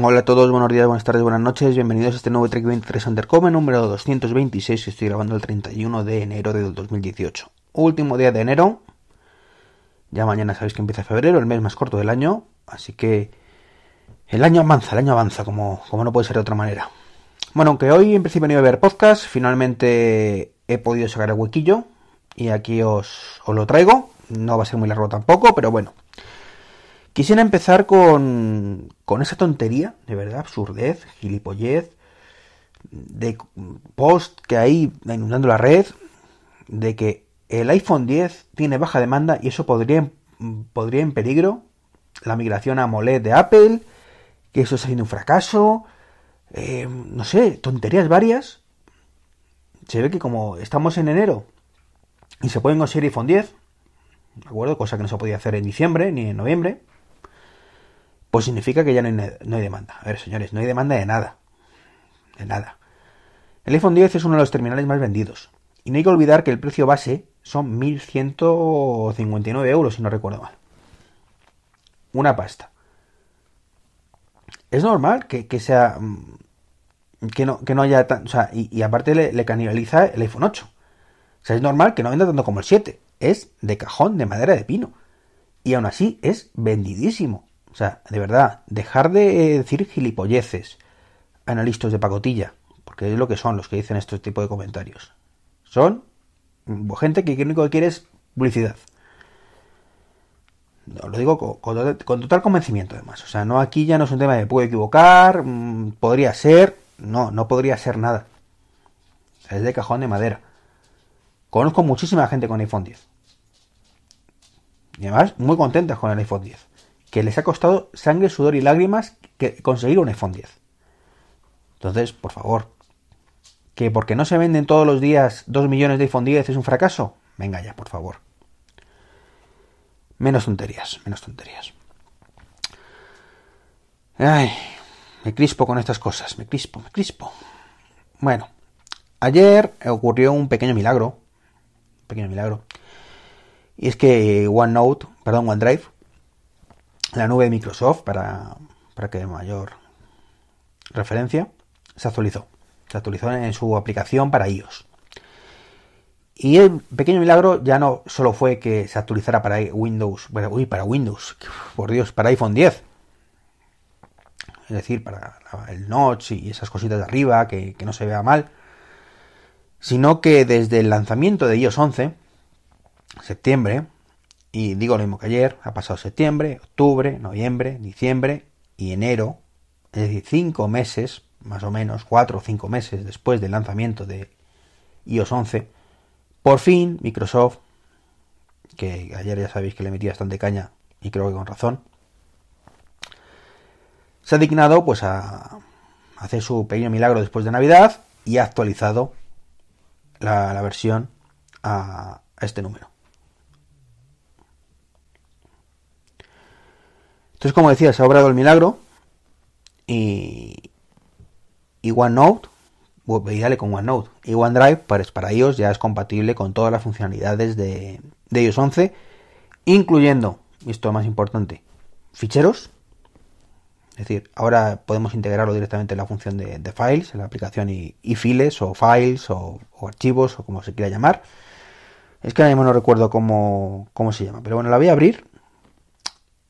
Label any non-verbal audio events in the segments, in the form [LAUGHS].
Hola a todos, buenos días, buenas tardes, buenas noches, bienvenidos a este nuevo Trek 23 Undercover número 226 que estoy grabando el 31 de enero del 2018. Último día de enero, ya mañana sabéis que empieza febrero, el mes más corto del año, así que el año avanza, el año avanza, como, como no puede ser de otra manera. Bueno, aunque hoy en principio no iba a ver podcast, finalmente he podido sacar el huequillo y aquí os, os lo traigo. No va a ser muy largo tampoco, pero bueno. Quisiera empezar con, esa tontería, de verdad, absurdez, gilipollez, de post que hay inundando la red, de que el iPhone 10 tiene baja demanda y eso podría, podría en peligro la migración a AMOLED de Apple, que eso está siendo un fracaso, eh, no sé, tonterías varias. Se ve que como estamos en enero y se pueden conseguir iPhone 10, ¿de acuerdo? Cosa que no se podía hacer en diciembre ni en noviembre, pues significa que ya no hay, no hay, demanda. A ver, señores, no hay demanda de nada. De nada. El iPhone 10 es uno de los terminales más vendidos. Y no hay que olvidar que el precio base son 1.159 euros, si no recuerdo mal. Una pasta. Es normal que, que sea... mm, Que no, que no haya... Tan, o sea, y, aparte le, le, canibaliza el iPhone 8. O sea, es normal que no venda tanto como el 7. Es de cajón, de madera de pino. Y aún así es vendidísimo. O sea, de verdad, dejar de decir gilipolleces, analistas de pacotilla, porque es lo que son los que dicen este tipo de comentarios. Son gente que lo único que quiere es publicidad. No, lo digo con, total convencimiento, además. O sea, no aquí ya no es un tema de puedo equivocar, mmm, podría ser, no, no podría ser nada. Es de cajón de madera. Conozco muchísima gente con iPhone 10. Y además, muy contentas con el iPhone 10 que les ha costado sangre, sudor y lágrimas que conseguir un iPhone 10. Entonces, por favor, que porque no se venden todos los días 2 millones de iPhone 10 es un fracaso. Venga ya, por favor. Menos tonterías, menos tonterías. Ay, me crispo con estas cosas, me crispo, me crispo. Bueno, ayer ocurrió un pequeño milagro, un pequeño milagro. Y es que OneNote, perdón, OneDrive, la nube de Microsoft, para, para que mayor referencia, se actualizó. Se actualizó en su aplicación para iOS. Y el pequeño milagro ya no solo fue que se actualizara para Windows, bueno, uy, para Windows, por Dios, para iPhone 10. Es decir, para el notch y esas cositas de arriba, que, que no se vea mal. Sino que desde el lanzamiento de iOS 11, septiembre, y digo lo mismo que ayer, ha pasado septiembre, octubre, noviembre, diciembre y enero, es decir, cinco meses, más o menos, cuatro o cinco meses después del lanzamiento de iOS 11, por fin Microsoft, que ayer ya sabéis que le metí bastante caña y creo que con razón, se ha dignado pues a hacer su pequeño milagro después de Navidad y ha actualizado la, versión a este número. Entonces, como decía, se ha obrado el milagro y, y OneNote, y dale con OneNote, y OneDrive para, para iOS ya es compatible con todas las funcionalidades de, de iOS 11, incluyendo, esto es más importante, ficheros. Es decir, ahora podemos integrarlo directamente en la función de, de files, en la aplicación y, y files, o files, o, o, archivos, o como se quiera llamar. Es que ahora mismo no recuerdo cómo, cómo se llama, pero bueno, la voy a abrir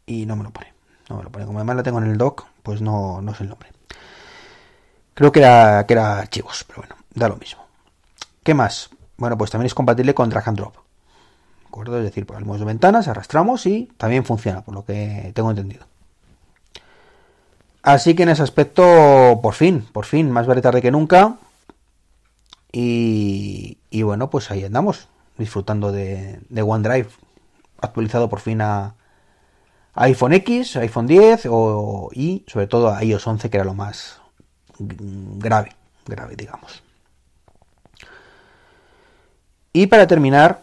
y no me lo pone. No me lo pone. Como además la tengo en el doc, pues no, no sé el nombre. Creo que era, que era archivos, pero bueno, da lo mismo. ¿Qué más? Bueno, pues también es compatible con drag and drop. ¿De acuerdo? Es decir, ponemos de ventanas, arrastramos y también funciona, por lo que tengo entendido. Así que en ese aspecto, por fin, por fin, más vale tarde que nunca. Y, y bueno, pues ahí andamos, disfrutando de, de OneDrive, actualizado por fin a, iPhone X, iPhone 10 o, y sobre todo a iOS 11 que era lo más grave, grave digamos. Y para terminar,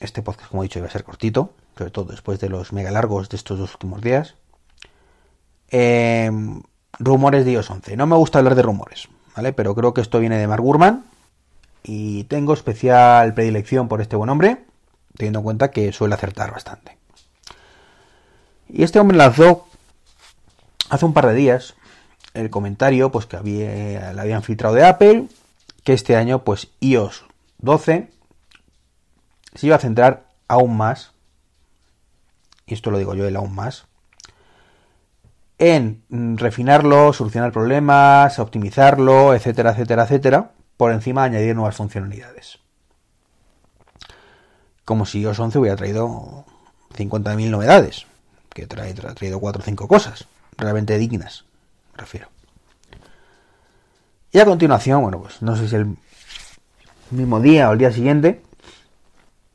este podcast como he dicho iba a ser cortito, sobre todo después de los mega largos de estos dos últimos días. Eh, rumores de iOS 11. No me gusta hablar de rumores, ¿vale? Pero creo que esto viene de Mark Gurman y tengo especial predilección por este buen hombre, teniendo en cuenta que suele acertar bastante. Y este hombre lanzó hace un par de días el comentario pues que había, le habían filtrado de Apple que este año pues iOS 12 se iba a centrar aún más y esto lo digo yo el aún más en refinarlo, solucionar problemas, optimizarlo, etcétera, etcétera, etcétera, por encima de añadir nuevas funcionalidades. Como si iOS 11 hubiera traído 50.000 novedades, que trae, ha traído 4 o 5 cosas, realmente dignas, me refiero. Y a continuación, bueno, pues no sé si el mismo día o el día siguiente,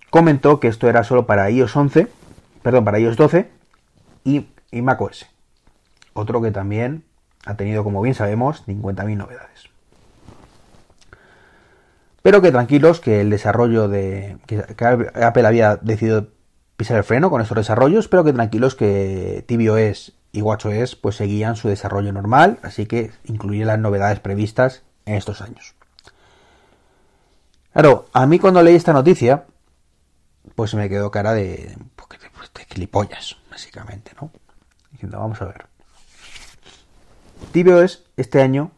comentó que esto era solo para iOS 11, perdón, para iOS 12 y, y macOS. Otro que también ha tenido, como bien sabemos, 50.000 novedades. Pero que tranquilos, que el desarrollo de. que Apple había decidido pisar el freno con estos desarrollos, pero que tranquilos que tvOS y WatchOS pues seguían su desarrollo normal, así que incluye las novedades previstas en estos años. Claro, a mí cuando leí esta noticia, pues me quedó cara de, pues, de gilipollas, básicamente, ¿no? Diciendo, vamos a ver. tvOS este año,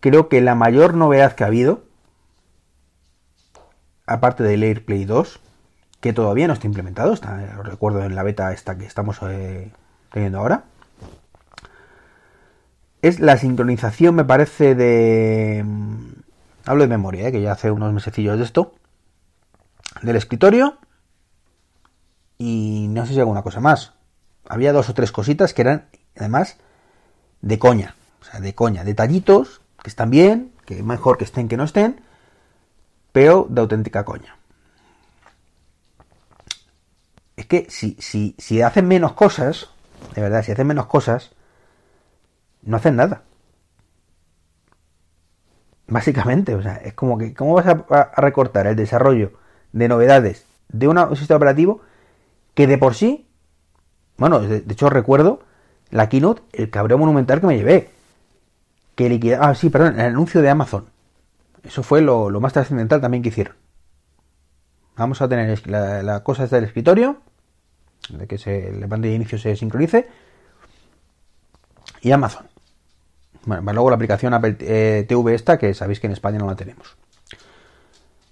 creo que la mayor novedad que ha habido, aparte del AirPlay 2, que todavía no está implementado, está, lo recuerdo en la beta esta que estamos eh, teniendo ahora. Es la sincronización, me parece, de... Mm, hablo de memoria, eh, que ya hace unos mesecillos de esto. Del escritorio. Y no sé si alguna cosa más. Había dos o tres cositas que eran, además, de coña. O sea, de coña. Detallitos que están bien, que mejor que estén que no estén, pero de auténtica coña es que si, si, si hacen menos cosas, de verdad, si hacen menos cosas, no hacen nada. Básicamente, o sea, es como que, ¿cómo vas a, recortar el desarrollo de novedades de un sistema operativo que de por sí, bueno, de, hecho recuerdo la keynote, el cabreo monumental que me llevé. Que liquida, ah, sí, perdón, el anuncio de Amazon. Eso fue lo, lo más trascendental también que hicieron. Vamos a tener la, la cosa del escritorio, de que se, el band de inicio se sincronice, y Amazon. Bueno, luego la aplicación Apple eh, TV esta, que sabéis que en España no la tenemos.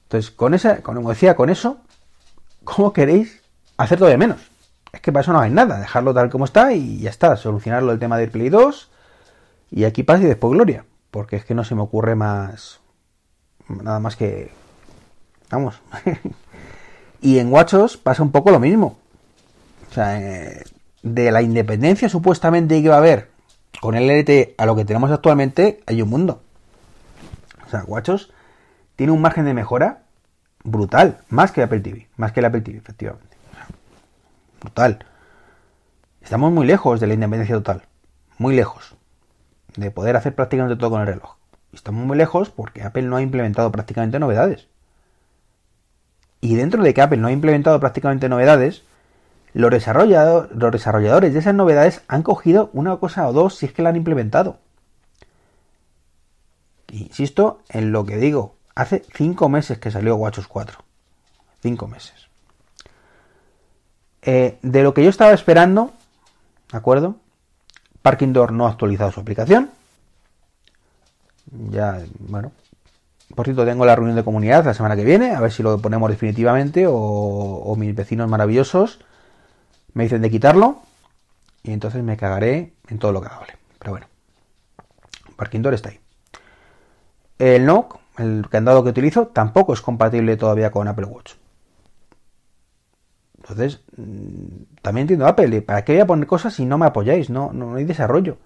Entonces, con esa, como decía, con eso, ¿cómo queréis hacer todavía menos? Es que para eso no hay nada, dejarlo tal como está y ya está, solucionarlo el tema del Play 2 y aquí paz y después gloria, porque es que no se me ocurre más nada más que vamos [LAUGHS] Y en Guachos pasa un poco lo mismo. O sea, eh, de la independencia supuestamente que va a haber con el LT a lo que tenemos actualmente, hay un mundo. O sea, Guachos tiene un margen de mejora brutal, más que Apple TV, más que el Apple TV, efectivamente. brutal. Estamos muy lejos de la independencia total, muy lejos de poder hacer prácticamente todo con el reloj. Estamos muy lejos porque Apple no ha implementado prácticamente novedades. Y dentro de que Apple no ha implementado prácticamente novedades, los, desarrolladores de esas novedades han cogido una cosa o dos si es que la han implementado. Insisto en lo que digo, hace cinco meses que salió WatchOS 4. Cinco meses. Eh, de lo que yo estaba esperando, ¿de acuerdo? Parking Door no ha actualizado su aplicación. Ya, bueno, por cierto, tengo la reunión de comunidad la semana que viene, a ver si lo ponemos definitivamente o, mis vecinos maravillosos me dicen de quitarlo y entonces me cagaré en todo lo que hable. Pero bueno, Parking Door está ahí. El NOC, el candado que utilizo, tampoco es compatible todavía con Apple Watch. Entonces, mm, también entiendo Apple, ¿para qué voy a poner cosas si no me apoyáis? No, no hay desarrollo.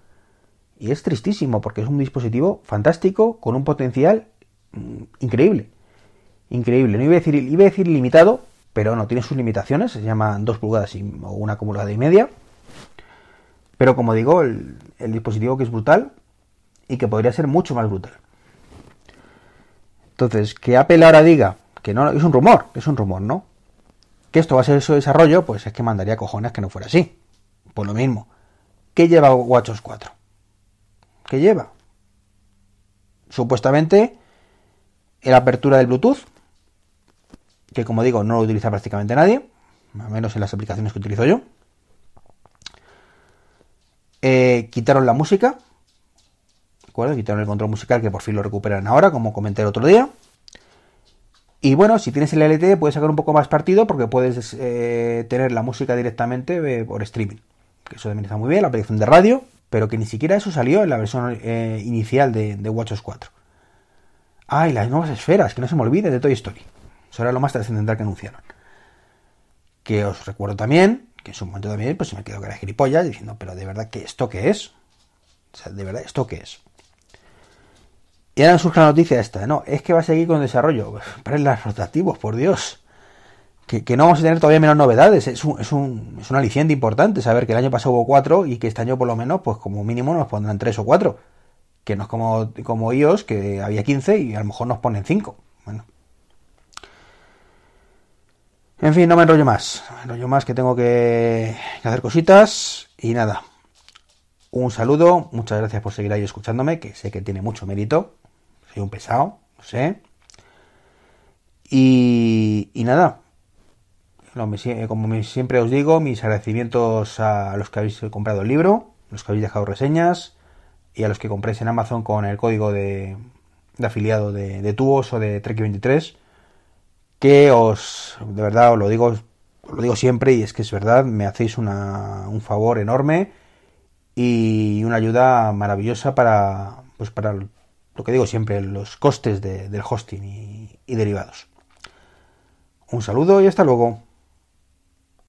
Y es tristísimo porque es un dispositivo fantástico, con un potencial Mm, increíble. Increíble. No iba a decir, iba a decir limitado, pero no, tiene sus limitaciones. Se llaman 2 pulgadas y, o una acumulada y media. Pero como digo, el, dispositivo que es brutal y que podría ser mucho más brutal. Entonces, que Apple ahora diga que no, es un rumor, es un rumor, ¿no? Que esto va a ser su desarrollo, pues es que mandaría cojones que no fuera así. Por lo mismo. ¿Qué lleva WatchOS 4? ¿Qué lleva? Supuestamente la apertura del Bluetooth, que como digo no lo utiliza prácticamente nadie, al menos en las aplicaciones que utilizo yo. Eh, quitaron la música. ¿De acuerdo? Quitaron el control musical que por fin lo recuperan ahora, como comenté el otro día. Y bueno, si tienes el LTE puedes sacar un poco más partido porque puedes eh, tener la música directamente eh, por streaming. Que eso también está muy bien, la aplicación de radio, pero que ni siquiera eso salió en la versión inicial de, de WatchOS 4. Ah, y las nuevas esferas, que no se me olvide de Toy Story. Eso era lo más trascendental que anunciaron. Que os recuerdo también, que en su momento también, pues me quedó que era gilipollas, diciendo, pero de verdad, que ¿esto qué es? O sea, de verdad, ¿esto qué es? Y ahora surge la noticia esta, no, es que va a seguir con desarrollo. Para los rotativos, por Dios. Que, no vamos a tener todavía menos novedades. Es un, es, un, es un aliciente importante saber que el año pasado hubo cuatro y que este año por lo menos, pues como mínimo nos pondrán tres o cuatro que no es como, como iOS, que había 15 y a lo mejor nos ponen 5. Bueno. En fin, no me enrollo más. Me enrollo más que tengo que, hacer cositas. Y nada. Un saludo. Muchas gracias por seguir ahí escuchándome, que sé que tiene mucho mérito. Soy un pesado, no sé. Y, nada. Como siempre os digo, mis agradecimientos a los que habéis comprado el libro, los que habéis dejado reseñas, y a los que compréis en Amazon con el código de, afiliado de, de Tubos o de Trek23, que os, de verdad, os lo digo, lo digo siempre y es que es verdad, me hacéis un favor enorme y una ayuda maravillosa para, pues para lo que digo siempre, los costes del hosting y derivados. Un saludo y hasta luego.